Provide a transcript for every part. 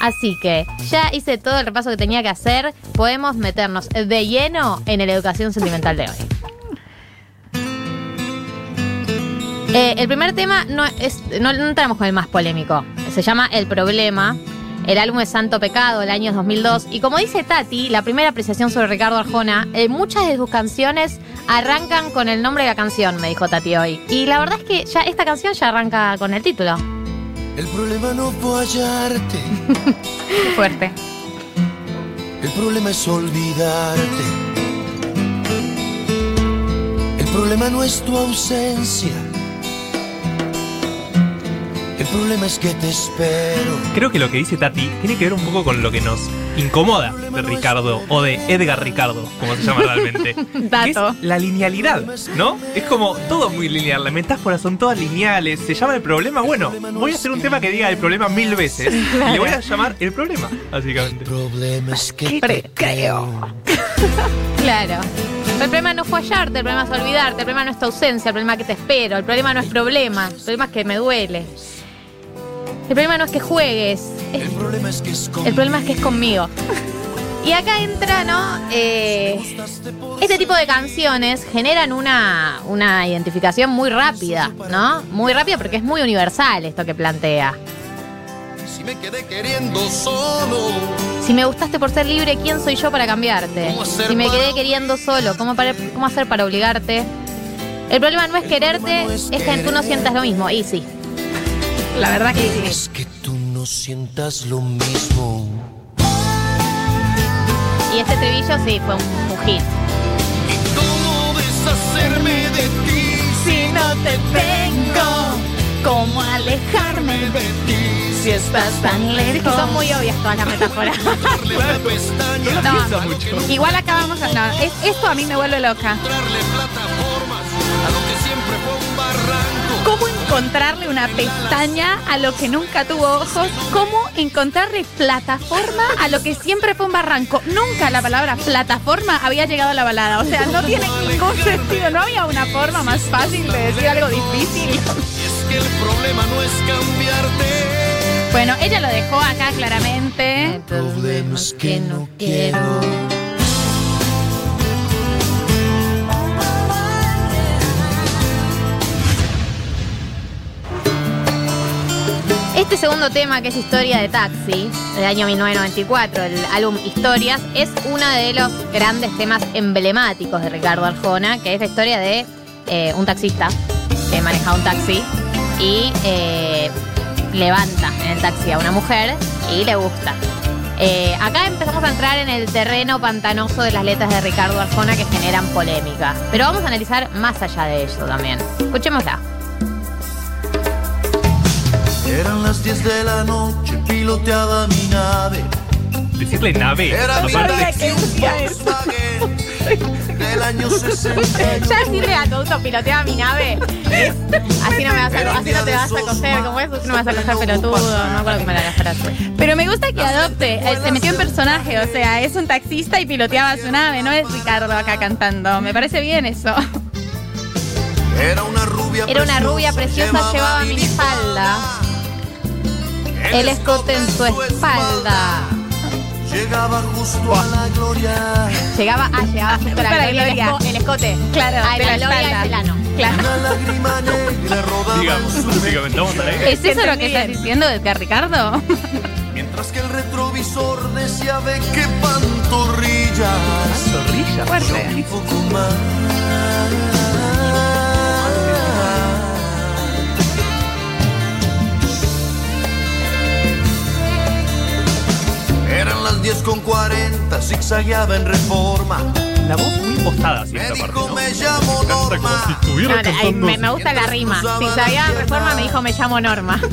Así que ya hice todo el repaso que tenía que hacer. Podemos meternos de lleno en la educación sentimental de hoy. Eh, el primer tema no es. No, entramos con el más polémico. Se llama El Problema. El álbum es Santo Pecado, el año 2002. Y como dice Tati, la primera apreciación sobre Ricardo Arjona, eh, muchas de sus canciones arrancan con el nombre de la canción, me dijo Tati hoy. Y la verdad es que ya esta canción ya arranca con el título. El problema no fue hallarte, Qué fuerte. el problema es olvidarte. El problema no es tu ausencia. El problema es que te espero. Creo que lo que dice Tati tiene que ver un poco con lo que nos incomoda de Ricardo o de Edgar Ricardo, como se llama realmente. que es Dato. la linealidad, ¿no? Es como todo muy lineal, las metáforas son todas lineales, se llama el problema, bueno, voy a hacer un tema que diga el problema mil veces y le voy a llamar el problema, básicamente. El problema es que te creo. Claro. El problema no fue hallarte, el problema es olvidarte, el problema no es tu ausencia, el problema es que te espero, el problema no es problema, el problema es que me duele. El problema no es que juegues, es- El problema es que es el problema es que es conmigo. Y acá entra, ¿no? Eh, este tipo de canciones generan una, una identificación muy rápida, ¿no? Muy rápida porque es muy universal esto que plantea. Si me quedé queriendo solo. Si me gustaste por ser libre, ¿quién soy yo para cambiarte? ¿Cómo hacer Si me quedé queriendo solo, ¿cómo, para- ¿cómo hacer para obligarte? El problema no es quererte, es que tú no sientas lo mismo. Y sí. La verdad que sí. Es que tú no sientas lo mismo. Y este estribillo sí fue un, un hit. ¿Y cómo deshacerme de ti? Si no te tengo, ¿cómo alejarme de ti. si estás tan lejos? Son muy obvias todas las metáforas. No, igual acá vamos a. No, es- esto a mí me vuelve loca. A lo que siempre fue un barranco. ¿Cómo encontrarle una pestaña a lo que nunca tuvo ojos? ¿Cómo encontrarle plataforma a lo que siempre fue un barranco? Nunca la palabra plataforma había llegado a la balada. O sea, no tiene ningún sentido. No había una forma más fácil de decir algo difícil. Es que el problema no es cambiarte. Bueno, ella lo dejó acá claramente. Que no quiero. Este segundo tema, que es Historia de Taxi, del año 1994, el álbum Historias, es uno de los grandes temas emblemáticos de Ricardo Arjona, que es la historia de eh, un taxista que maneja un taxi y eh, levanta en el taxi a una mujer y le gusta. Eh, acá empezamos a entrar en el terreno pantanoso de las letras de Ricardo Arjona que generan polémica. Pero vamos a analizar más allá de eso también. Escuchémosla. Eran las 10 de la noche, piloteaba mi nave. Decirle nave, Era mi Volkswagen del año 61. Ya decirle a tu auto pilotea mi nave. así no me vas a, así no te vas a coger, como eso, no me vas a coger pelotudo. No me acuerdo cómo era la frase. Pero me gusta que adopte, eh, se metió en personaje, o sea, es un taxista y piloteaba su nave, no es Ricardo acá cantando. Me parece bien eso. Era una rubia Era una rubia preciosa, llevaba minifalda. El escote en su espalda. Llegaba justo a la gloria. Llegaba, ah, llegaba justo a la Para gloria, el, gloria. esco- el escote. Claro, de la la gloria espalda. es el ano. Claro. Una lágrima negra rodaba en digamos, su a. ¿Es eso lo que estás diciendo de Ricardo? Mientras que el retrovisor decía ve qué pantorrillas. Zorrilla. Fuerte. Un poco más. Las 10 con 40, zigzagueaba en reforma. La voz muy impostada, Me esta parte, me llamo Norma. No, no, ay, me, me gusta la rima. Si sabía reforma, me dijo me llamo Norma.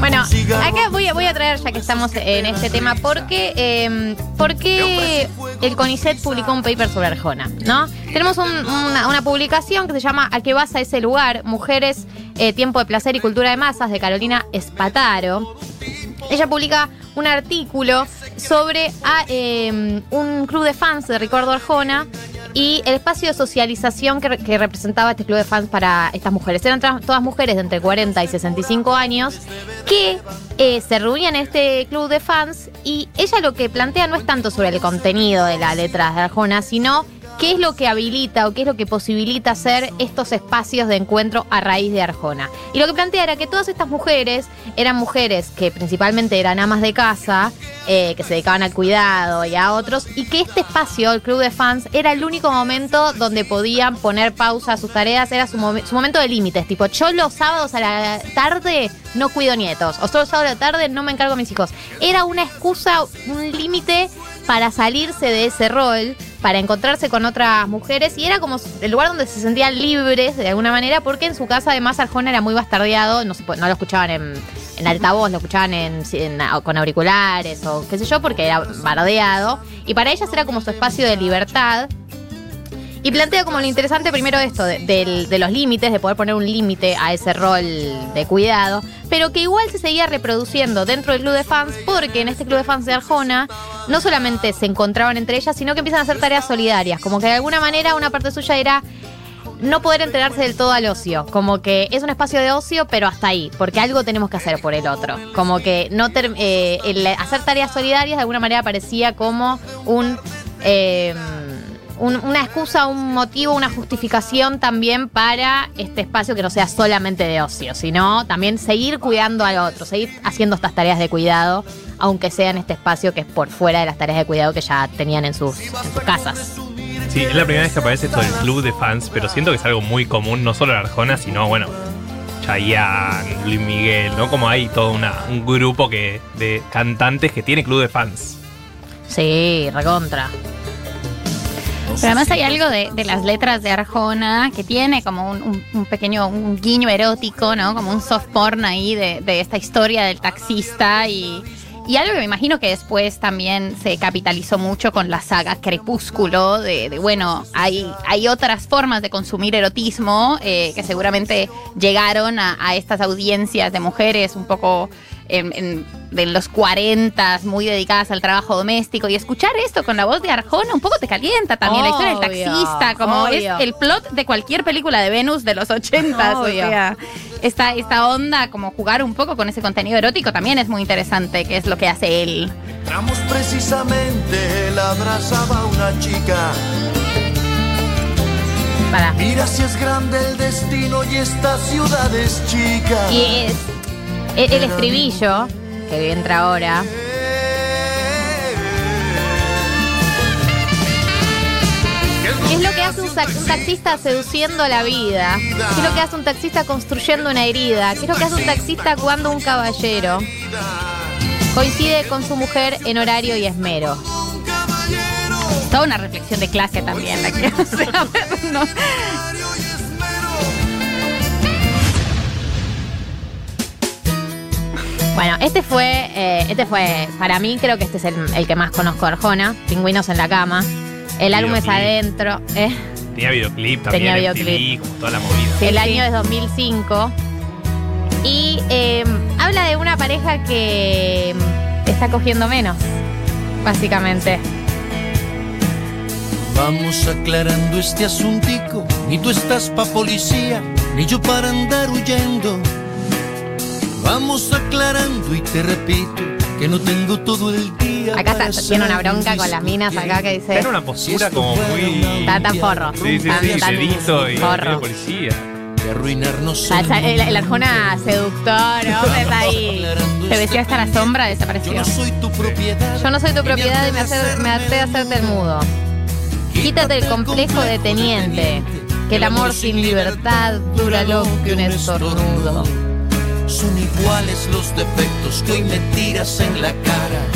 Bueno, acá voy a, voy a traer, ya que estamos en este tema, porque, eh, porque el CONICET publicó un paper sobre Arjona, ¿no? Tenemos un- una, una publicación que se llama ¿A qué vas a ese lugar? Mujeres, eh, tiempo de placer y cultura de masas, de Carolina Espataro. Ella publica un artículo sobre a, eh, un club de fans de Ricardo Arjona y el espacio de socialización que, re- que representaba este club de fans para estas mujeres. Eran todas mujeres de entre 40 y 65 años que eh, se reunían en este club de fans y ella lo que plantea no es tanto sobre el contenido de las letras de Arjona, sino qué es lo que habilita o qué es lo que posibilita hacer estos espacios de encuentro a raíz de Arjona. Y lo que plantea era que todas estas mujeres eran mujeres que principalmente eran amas de casa, eh, que se dedicaban al cuidado y a otros, y que este espacio, el club de fans, era el único momento donde podían poner pausa a sus tareas, era su, momen- su momento de límites, tipo, yo los sábados a la tarde no cuido nietos, o solo los sábados a la tarde no me encargo de mis hijos. Era una excusa, un límite para salirse de ese rol, para encontrarse con otras mujeres, y era como el lugar donde se sentían libres de alguna manera, porque en su casa además Arjona era muy bastardeado, no, se no lo escuchaban en, en altavoz, lo escuchaban en, en- con auriculares o qué sé yo, porque era bardeado, y para ellas era como su espacio de libertad. Y plantea como lo interesante primero esto de, los límites, de poder poner un límite a ese rol de cuidado, pero que igual se seguía reproduciendo dentro del club de fans, porque en este club de fans de Arjona no solamente se encontraban entre ellas, sino que empiezan a hacer tareas solidarias, como que de alguna manera una parte suya era no poder entregarse del todo al ocio, como que es un espacio de ocio, pero hasta ahí, porque algo tenemos que hacer por el otro, como que no eh, hacer tareas solidarias de alguna manera parecía como un eh, un- una excusa, un motivo, una justificación también para este espacio que no sea solamente de ocio, sino también seguir cuidando al otro, seguir haciendo estas tareas de cuidado, aunque sea en este espacio que es por fuera de las tareas de cuidado que ya tenían en sus, en sus casas. Sí, es la primera vez que aparece esto del club de fans, pero siento que es algo muy común, no solo en Arjona, sino, bueno, Chayanne, Luis Miguel, ¿no? Como hay todo una, un grupo que, de cantantes que tiene club de fans. Sí, recontra. Pero además hay algo de, de las letras de Arjona que tiene como un, un- un pequeño un guiño erótico, ¿no? Como un soft porn ahí de, de esta historia del taxista y, y algo que me imagino que después también se capitalizó mucho con la saga Crepúsculo, de, de, bueno, hay, hay otras formas de consumir erotismo eh, que seguramente llegaron a, a estas audiencias de mujeres un poco en, en- de los 40, muy dedicadas al trabajo doméstico. Y escuchar esto con la voz de Arjona un poco te calienta también. la historia del taxista, como obvio. es el plot de cualquier película de Venus de los 80. O sea, esta, esta onda, como jugar un poco con ese contenido erótico, también es muy interesante, que es lo que hace él. Entramos precisamente, él abrazaba a una chica. Para. Mira si es grande el destino y esta ciudad es chica. Y es el, el estribillo, que entra ahora. ¿Qué es lo que hace un, taxista seduciendo la vida? ¿Qué es lo que hace un taxista construyendo una herida? ¿Qué es lo que hace un taxista cuando un caballero coincide con su mujer en horario y esmero? Toda una reflexión de clase también. La que, o sea, no- Bueno, este fue, eh, este fue, para mí creo que este es el, el que más conozco de Arjona, Pingüinos en la cama. El álbum es adentro. eh. Tenía videoclip también, Tenía MTV, videoclip. como toda la movida. Sí, el sí. año es 2005. Y eh, habla de una pareja que mm, está cogiendo menos, básicamente. Vamos aclarando este asuntico. Ni tú estás pa' policía, ni yo para andar huyendo. Vamos aclarando y te repito que no tengo todo el día. Acá está, tiene una bronca con las minas acá que dice. en una postura como muy. Está tan forro. Sí, sí, Tan- sí, tan dedito y forro. policía. De arruinarnos O sea, el, el- el Arjona seductor, ¿no? Está ahí. se vestía hasta la sombra, Yo desapareció. no soy tu propiedad. Yo no soy tu propiedad y me, hacer, me harté de hacerte el mudo. Quítate el complejo de teniente, que el amor sin libertad dura lo que un estornudo. Son iguales los defectos que hoy me tiras en la cara.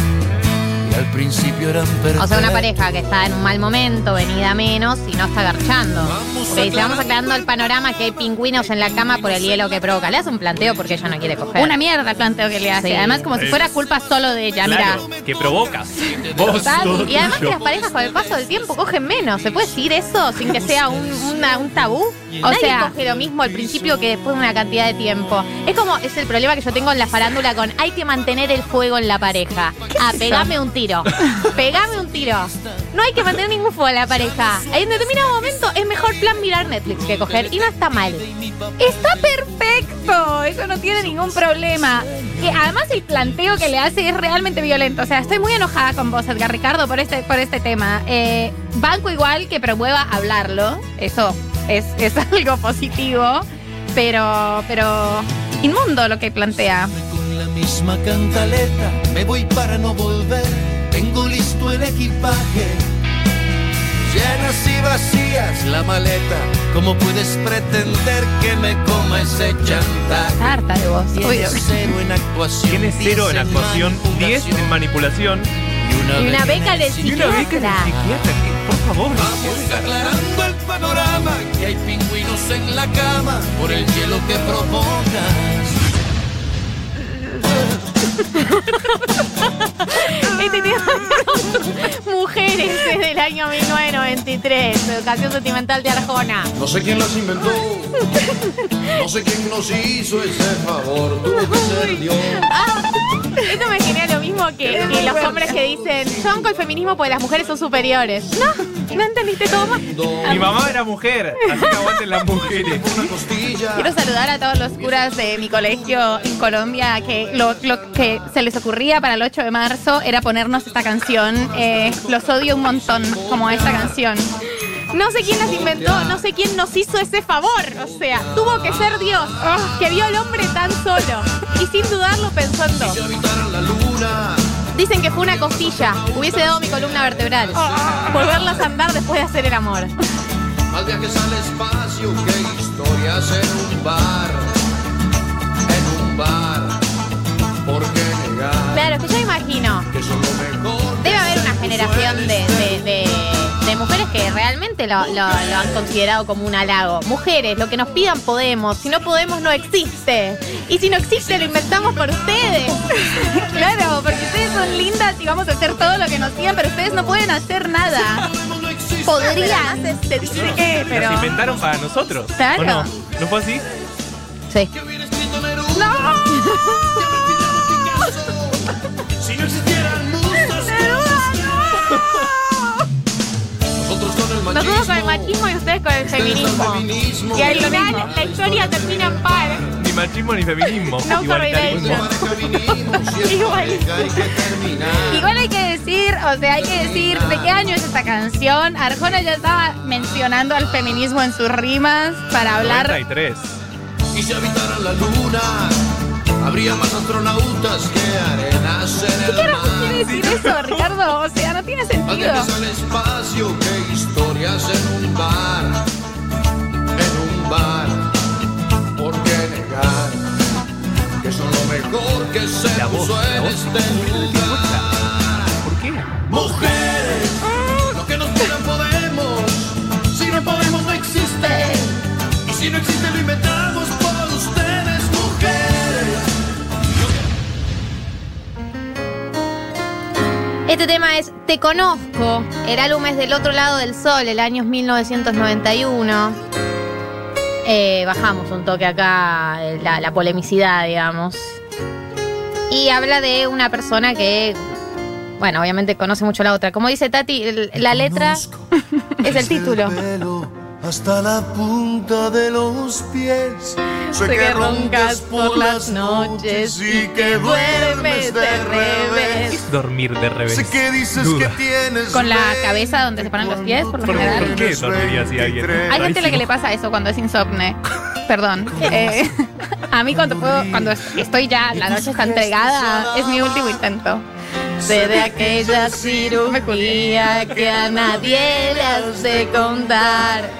Al principio eran perfectos. O sea, una pareja que está en un mal momento, venida menos y no está garchando. Porque dice, vamos aclarando el panorama que hay pingüinos en la cama por el hielo que provoca. Le hace un planteo porque ella no quiere coger. Una mierda el planteo que le hace. Sí. Además, como si fuera culpa solo de ella. Claro, Mira, que provocas. Vos, todo Y además que las parejas con el paso del tiempo cogen menos. ¿Se puede decir eso sin que sea un, una- un tabú? O Nadie sea- coge lo mismo al principio que después de una cantidad de tiempo. Es como, es el problema que yo tengo en la farándula con hay que mantener el fuego en la pareja. Ah, pegame un tiro. Tiro. Pegame un tiro. No hay que mantener ningún fuego a la pareja. En determinado momento es mejor plan mirar Netflix que coger y no está mal. Está perfecto, eso no tiene ningún problema. Y además el planteo que le hace es realmente violento. O sea, estoy muy enojada con vos, Edgar Ricardo, por este, por este tema. Eh, banco igual que promueva hablarlo. Eso es, es algo positivo. Pero, pero inmundo lo que plantea. Con la misma cantaleta me voy para no volver. Tengo listo el equipaje. Llenas y vacías la maleta. ¿Cómo puedes pretender que me coma ese chantaje? Harta de vos. Tienes obvio. cero en actuación. Tiene cero en 10 actuación, 10 en manipulación y Y una beca de y una beca de psiquiatra. psiquiatra. que, Por favor. Vamos aclarando el panorama, que hay pingüinos en la cama por el hielo que provocas. año 1993. Educación sentimental de Arjona. No sé quién las inventó. No sé quién nos hizo ese favor. Tuvo que ser Dios. Esto me genera lo mismo que, que los hombres que dicen, yo banco el feminismo porque las mujeres son superiores. No, no entendiste todo mal. Mi mamá era mujer, así que aguanten las mujeres. Una costilla. Quiero saludar a todos los curas de mi colegio en Colombia que lo, lo que se les ocurría para el 8 de marzo era ponernos esta canción. Eh, los odio un montón, como esta canción. No sé quién las inventó, no sé quién nos hizo ese favor. O sea, tuvo que ser Dios, que vio al hombre tan solo. Y sin dudarlo luna. Dicen que fue una costilla. Hubiese dado mi columna vertebral. Volverlas a andar después de hacer el amor. Más viajes al espacio que historias en un bar. En un bar. ¿Por qué negar Claro, es que yo imagino. Debe haber una generación de, de- mujeres que realmente lo, lo- lo han considerado como un halago. Mujeres, lo que nos pidan podemos. Si no podemos, no existe. Y si no existe, lo inventamos por ustedes. Claro, porque ustedes son lindas y vamos a hacer todo lo que nos digan, pero ustedes no pueden hacer nada. No. Podrían, se, dice que, pero. Inventaron para nosotros. Claro. ¿O no? ¿No fue así? Sí. Que Nosotros con el machismo. Y ustedes con el feminismo. feminismo. Y al final la historia termina en par. Ni machismo ni feminismo. No correlation. Igual. hay que terminar. Igual hay que decir, o sea, hay que decir de qué año es esta canción. Arjona ya estaba mencionando al feminismo en sus rimas para hablar. 93. Y si habitaran la luna, habría más astronautas que arenas en el ¿Qué mar. quiere decir eso, Ricardo? O sea, no tiene Más sentido. viajes al espacio que historias en un bar. En un bar. ¿Por qué negar que son lo mejor que se La voz, puso la en voz. este lugar? ¿Por qué? Mujeres, lo que nos pidan podemos. Si no podemos, no existe. Y si no existe, lo inventamos Este tema es Te Conozco. El álbum es del otro lado del sol, el año es 1991. Eh, bajamos un toque acá eh, la, la polemicidad, digamos. Y habla de una persona que, bueno, obviamente conoce mucho la otra. Como dice Tati, la letra es el título. Hasta la punta de los pies. Sé que roncas por las noches y que duermes de revés. Es dormir de revés. Sé que dices Duda. que tienes Con la cabeza donde se ponen los pies, por lo ¿Por, general. por qué dormiría así alguien? Hay gente a la que le pasa eso cuando es insomne. Perdón. Eh, a mí cuando puedo, cuando estoy ya, la noche está entregada, es mi último intento. Sé de aquella cirugía que a nadie le has de contar.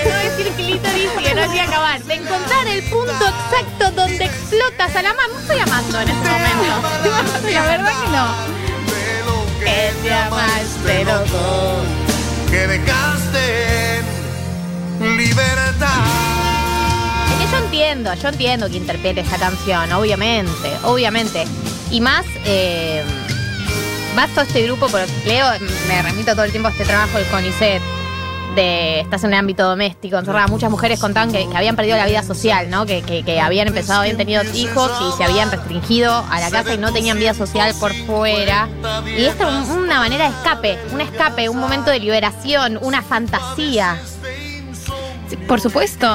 de encontrar el punto exacto donde explotas a la mano. No estoy amando en este momento. la verdad que no. Que amaste que dejaste en libertad yo entiendo, yo entiendo que interprete esta canción, obviamente, obviamente. Y más, eh, vas todo este grupo, pero Leo, me remito todo el tiempo a este trabajo del CONICET, de estás en el ámbito doméstico, encerrada. Muchas mujeres contaban que, que habían perdido la vida social, ¿no? Que, que- que habían empezado, habían tenido hijos y se habían restringido a la casa y no tenían vida social por fuera. Y esto es un- una manera de escape, un escape, un momento de liberación, una fantasía. Sí, Por supuesto.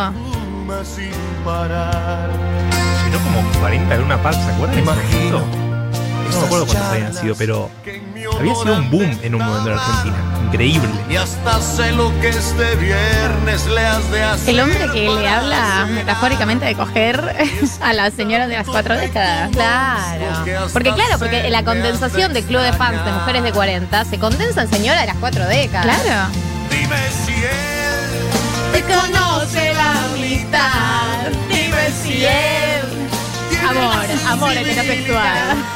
sin parar. Llenó como 40 en una paz, ¿se acuerdan? Imagino. No me acuerdo cuántos habían sido, pero había sido un boom en un momento en Argentina. Increíble. Y hasta sé lo que este viernes le has de hacer. El hombre que le habla metafóricamente de coger a la señora de las cuatro décadas. Claro. Porque claro, porque la condensación de club de fans de mujeres de 40 se condensa en señora de las cuatro décadas. Claro. Dime si él Te conoce la mitad. Dime si él. Amor, amor heterosexual.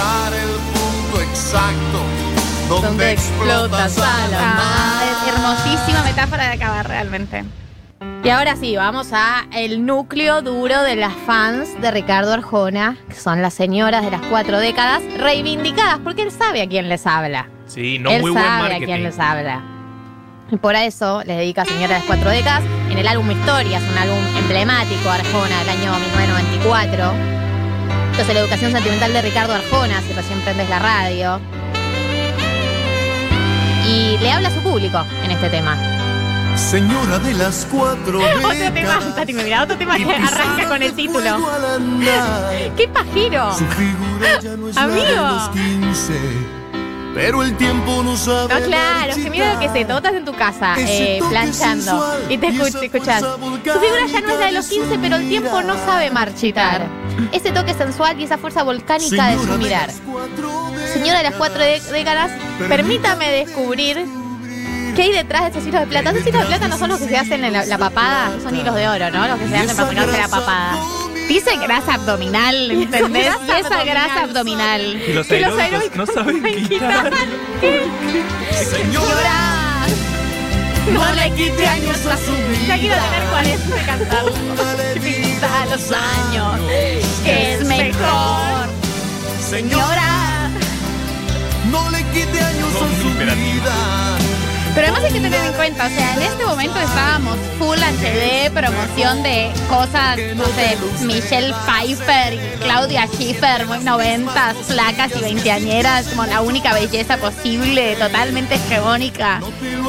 Encontrar el punto exacto donde, Donde explotas a la Ah, es hermosísima metáfora de acabar realmente. Y ahora sí, vamos a el núcleo duro de las fans de Ricardo Arjona, que son las señoras de las cuatro décadas, reivindicadas, porque él sabe a quién les habla. Sí, no él muy buen sabe a quién les habla. Y por eso les dedica a Señora de las Cuatro Décadas en el álbum Historias, un álbum emblemático Arjona del año 1994. Esto es la educación sentimental de Ricardo Arjona, si recién prendes la radio. Y le habla a su público en este tema. Señora de las cuatro Otro tema. Tati, me mira, otro tema que arranca con el título. andar. ¡Qué pajero! Su figura ya no es la de Amigo. los 15, pero el tiempo no sabe No, claro, que mira lo que se totas en tu casa, eh, planchando, y te escuchas. fuerza Su figura ya no es la de los 15, pero el tiempo no sabe marchitar. Ese toque sensual y esa fuerza volcánica de su mirar. Señora de las cuatro dé- décadas, permítame descubrir qué hay detrás de esos hilos de plata. Esos hilos de plata no son los que se hacen en la, la papada, son hilos de oro, ¿no? Los que se hacen para ponerse la papada. Dice grasa abdominal, ¿entendés? Grasa y esa grasa abdominal. abdominal. Y los los aeróbicos no saben quitar. Señora, No le quite años a su vida. Ya quiero tener 40 de cantar. póngale vida a los años, que es mejor. Señora, no le quite años No, a su vida. Pero además hay que tener en cuenta, o sea, en este momento estábamos full HD, promoción de cosas, no sé, Michelle Pfeiffer y Claudia Schiffer, muy noventas, flacas y veinteañeras, como la única belleza posible, totalmente hegemónica.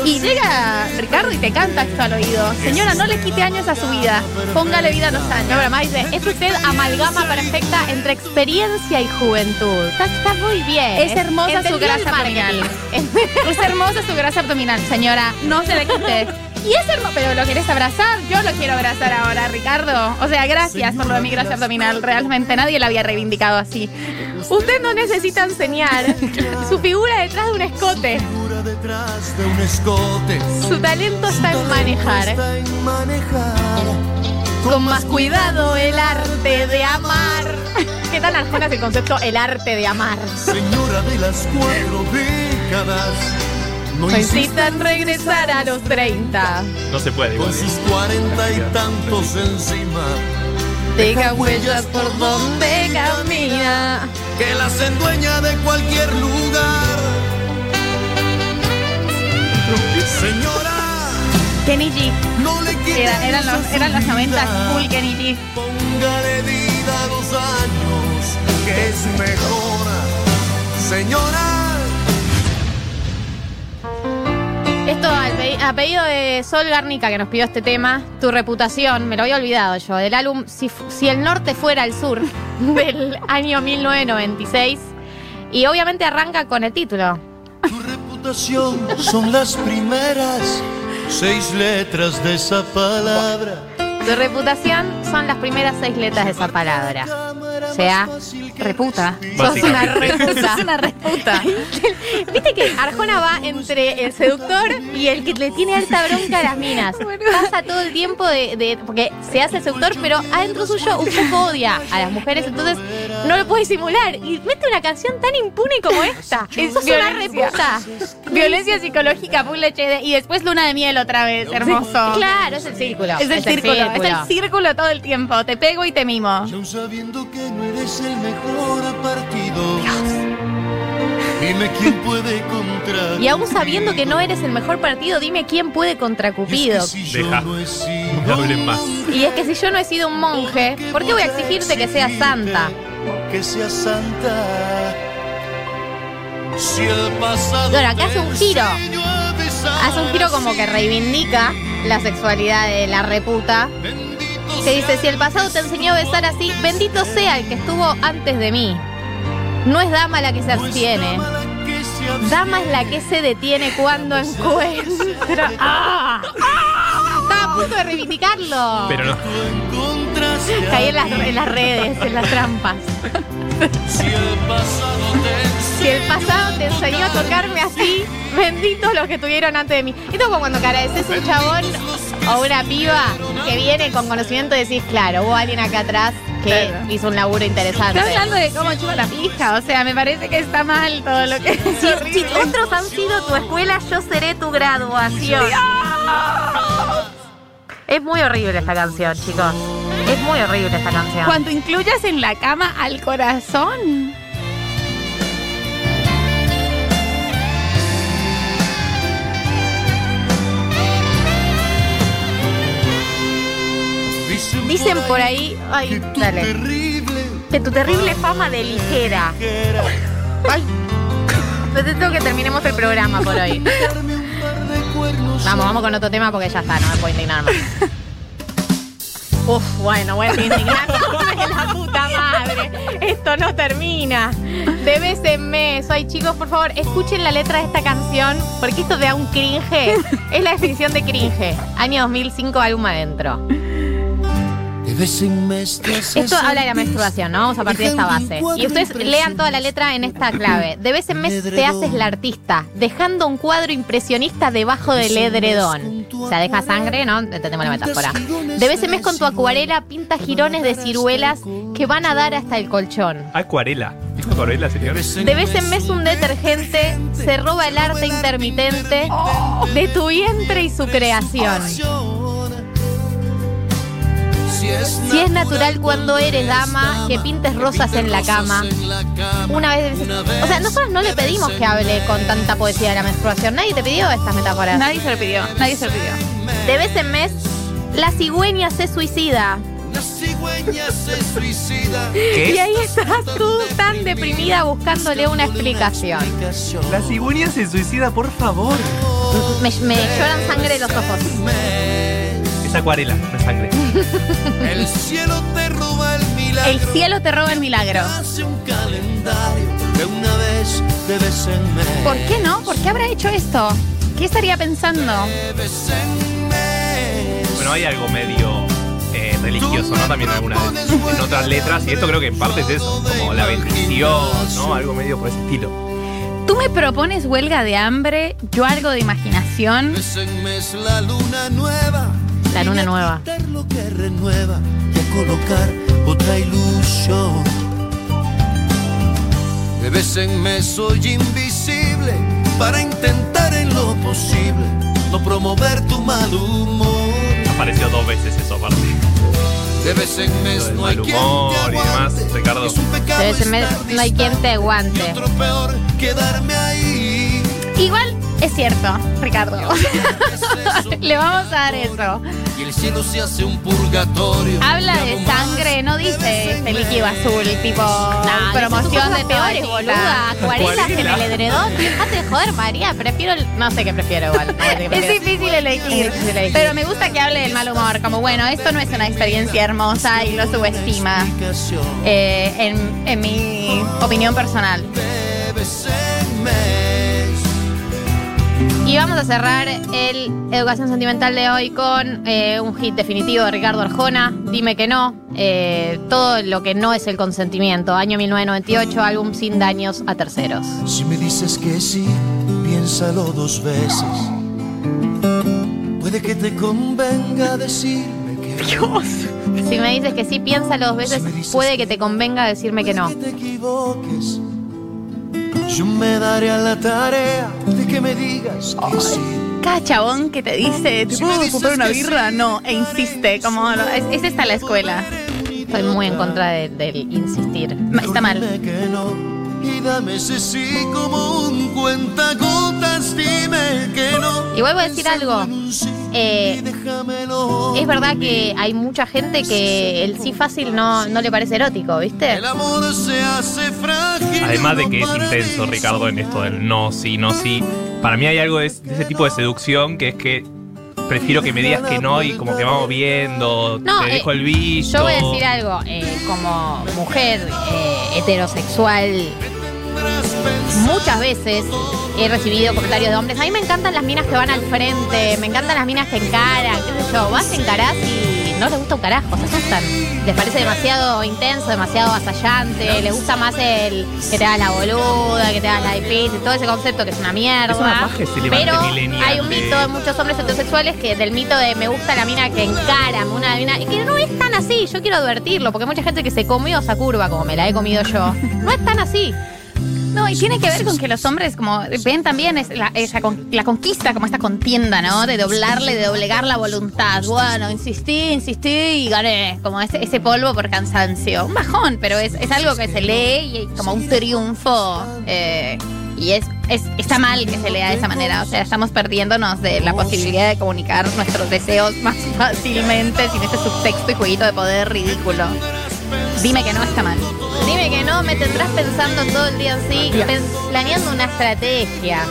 Y llega Ricardo y te canta esto al oído. Señora, no le quite años a su vida, póngale vida a los años. Más dice, es usted amalgama perfecta entre experiencia y juventud. Está, está muy bien. Es hermosa su grasa abdominal. Es hermosa su grasa abdominal, señora. No se le quite. Y es hermoso, pero ¿lo querés abrazar? Yo lo quiero abrazar ahora, Ricardo. O sea, gracias por lo de mi grasa abdominal. Realmente nadie la había reivindicado así. Usted no necesita enseñar su figura detrás de un escote. Figura detrás de un escote. Su talento está en manejar. Está en manejar. Con más cuidado el arte de amar. ¿Qué tan arjona es el concepto el arte de amar? Señora de las cuatro décadas. No insista incitan regresar a los 30. No se puede igual. con sus cuarenta y tantos encima. Deja huellas por donde camina. Que las endueña de cualquier lugar. Señora, Kenny G. no le Era- eran, los, eran los 90 vida. full Kenny G. Póngale vida a los años, que es mejor. Señora, a pedido de Sol Garnica que nos pidió este tema, Tu reputación, me lo había olvidado yo, del álbum Si, si el norte fuera el sur, del año 1996. Y obviamente arranca con el título. tu reputación son las primeras seis letras de esa palabra. Tu reputación son las primeras seis letras de esa palabra. O sea, reputa. Sos una reputa. Sos una reputa. Viste que Arjona va entre el seductor y el que le tiene alta bronca a las minas. Pasa todo el tiempo de, de- porque se hace el seductor, pero adentro suyo un poco odia a las mujeres, entonces no lo puede simular. Y mete una canción tan impune como esta. Es Sos una violencia. reputa. Violencia psicológica, full HD. Y después luna de miel otra vez, hermoso. Claro, es el círculo. Es el círculo, es el círculo todo el tiempo. Te pego y te mimo. Aún sabiendo que no eres el mejor partido. Dime quién puede contra. Y aún sabiendo que no eres el mejor partido, dime quién puede contra Cupido. si yo Deja. no he sido No hablen más. Y es que si yo no he sido un monje, ¿por qué voy a exigirte que seas santa? Que seas santa. Si el pasado. Bueno, acá hace un giro. Hace un giro como que reivindica la sexualidad de la reputa. Que dice, si el pasado te enseñó a besar así, bendito sea el que estuvo antes de mí. No es dama la que se abstiene. Dama es la que se detiene cuando encuentra. ¡Ah! ¡Ah! Estaba a punto de reivindicarlo. Pero no. Caí en las, en las redes, en las trampas. Si el pasado te Si el pasado te enseñó a tocarme así, benditos los que tuvieron antes de mí. Esto es como cuando agradeces un chabón o una piba que viene con conocimiento y decís, claro, hubo alguien acá atrás que Claro. hizo un laburo interesante. Estoy hablando de cómo chupa la pija. O sea, me parece que está mal todo lo que. Si, si otros han sido tu escuela, yo seré tu graduación. Es muy horrible esta canción, chicos. Es muy horrible esta canción. Cuando incluyas en la cama al corazón. Dicen por ahí, ay, que dale, terrible que tu terrible fama de ligera. ligera Ay, necesito que terminemos el programa por hoy. Vamos, vamos con otro tema porque ya está, no me puedo indignar más. Uf, bueno, voy a indignándome, la puta madre. Esto no termina. De vez en mes. Ay, chicos, por favor, escuchen la letra de esta canción porque esto da un cringe. Es la definición de cringe. Año 2005, álbum adentro. Esto habla de la menstruación, ¿no? Vamos a partir de esta base. Y ustedes lean toda la letra en esta clave. De vez en mes te haces la artista, dejando un cuadro impresionista debajo del edredón. O sea, deja sangre, ¿no? Entendemos la metáfora. De vez en mes con tu acuarela pinta jirones de ciruelas que van a dar hasta el colchón. Acuarela. ¿Dijo acuarela, señor? De vez en mes un detergente se roba el arte intermitente de tu vientre y su creación. Si es, natural cuando eres dama que pintes rosas en la cama. Una vez, o sea, nosotros no le pedimos que hable con tanta poesía de la menstruación. Nadie te pidió estas metáforas. Nadie se lo pidió. Nadie se lo pidió. De vez en mes, la cigüeña se suicida. La cigüeña se suicida. Y ahí estás tú tan deprimida buscándole una explicación. La cigüeña se suicida, por favor. Me, me lloran sangre los ojos. Es acuarela, no es sangre. El cielo te roba el milagro. El cielo te roba el milagro. Hace un calendario de una vez de vez en mes. ¿Por qué no? ¿Por qué habrá hecho esto? ¿Qué estaría pensando? De vez en mes. Bueno, hay algo medio eh, religioso, ¿no? También algunas en otras letras. Y esto creo que en parte es eso, como la bendición, ¿no? Algo medio por ese estilo. Tú me propones huelga de hambre, yo algo de imaginación. De vez en mes la luna nueva. La luna nueva. lo que renueva y a colocar otra ilusión. De vez en mes soy invisible para intentar en lo posible no promover tu mal humor. Apareció dos veces eso, aparte. De vez en mes no hay mal quien te humor y demás, aguante. Ricardo. Es un pecado De vez en mes no hay quien te aguante. Y otro peor, quedarme ahí. Igual es cierto, Ricardo. Le vamos a dar eso. Y el cielo se hace un purgatorio. Habla de sangre, no dice este líquido azul, tipo promoción de peores, boluda. Acuarelas en el edredón. Dejate de joder, María. Prefiero el. No sé qué prefiero igual. Es difícil elegir, pero me gusta que hable del mal humor, como bueno, esto no es una experiencia hermosa y lo subestima, eh, en, en mi opinión personal. Y vamos a cerrar el Educación Sentimental de hoy con eh, un hit definitivo de Ricardo Arjona. Dime que no. eh, todo lo que no es el consentimiento. Año 1998, álbum sin daños a terceros. Si me dices que sí, piénsalo dos veces. Puede que te convenga decirme que no. Si me dices que sí, piénsalo dos veces, puede que te convenga decirme que no. Puede te equivoques. Yo me daré a la tarea de que me digas que sí. Cada chabón que te dice, ¿te puedo comprar una birra? sí, No, e insiste, como, no, es, es esta la escuela. Estoy muy en contra de- del insistir. Está mal. Y dame ese sí como un cuentagotas. Dime que no. Igual voy a decir algo. Eh, y. Es verdad que hay mucha gente que el sí fácil no, no le parece erótico, ¿viste? El amor se hace frágil. Además de que es intenso. Ricardo, en esto del no, sí, no, sí. Para mí hay algo de, de ese tipo de seducción que es que prefiero que me digas que no y como que vamos viendo, No, te eh, dejo el visto. Yo voy a decir algo, eh, como mujer eh, heterosexual, muchas veces he recibido comentarios de hombres. A mí me encantan las minas que van al frente, me encantan las minas que encaran, qué sé yo. Vas, encarás y no les gusta un carajo, se asustan. Les parece demasiado intenso, demasiado avasallante, les gusta más el que te hagas la boluda, que te hagas la difícil, todo ese concepto que es una mierda. Es una paja ese levante Pero hay un mito de muchos hombres heterosexuales que del mito de me gusta la mina que encara, una mina, y que no es tan así, yo quiero advertirlo, porque hay mucha gente que se comió esa curva como me la he comido yo. No es tan así. No, y tiene que ver con que los hombres como ven también es la, esa con- la conquista, como esta contienda, ¿no? De doblarle, de doblegar la voluntad. Bueno, insistí, insistí y gané. Como ese, ese polvo por cansancio. Un bajón, pero es, algo que se lee y como un triunfo. eh, y es, es, está mal que se lea de esa manera. O sea, estamos perdiéndonos de la posibilidad de comunicar nuestros deseos más fácilmente sin ese subtexto y jueguito de poder ridículo. Dime que no está mal. Dime que no, me tendrás pensando todo el día así, pen- planeando una estrategia.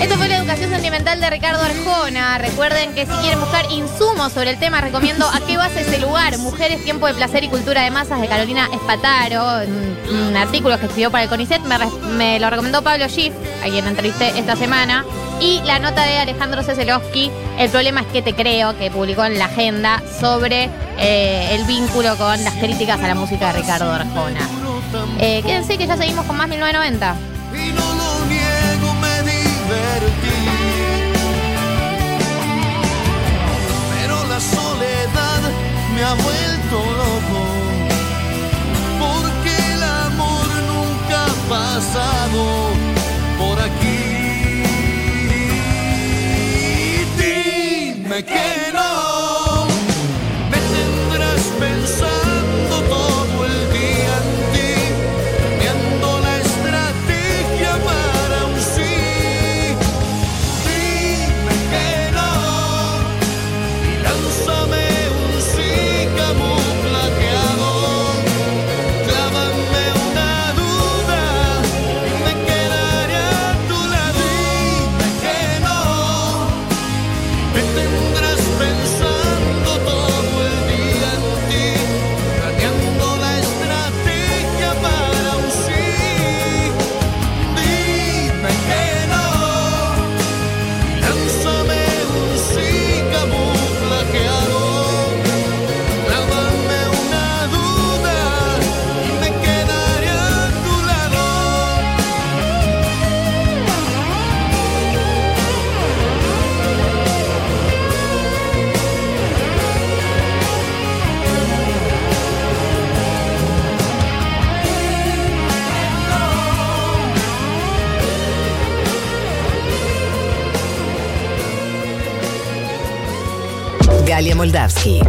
Esto fue la educación sentimental de Ricardo Arjona. Recuerden que si quieren buscar insumos sobre el tema, recomiendo a qué base ese lugar. Mujeres, tiempo de placer y cultura de masas de Carolina Espataro. Un, artículo que escribió para el CONICET. Me, me lo recomendó Pablo Schiff, a quien entrevisté esta semana. Y la nota de Alejandro Ceselowski, El problema es que te creo, que publicó en la agenda sobre eh, el vínculo con las críticas a la música de Ricardo Arjona. Eh, quédense que ya seguimos con más 1990. Pero la soledad me ha vuelto loco. Porque el amor nunca ha pasado por aquí. Dime que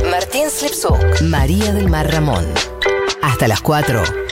Martín Slipsuk, María del Mar Ramón. Hasta las 4. 1990.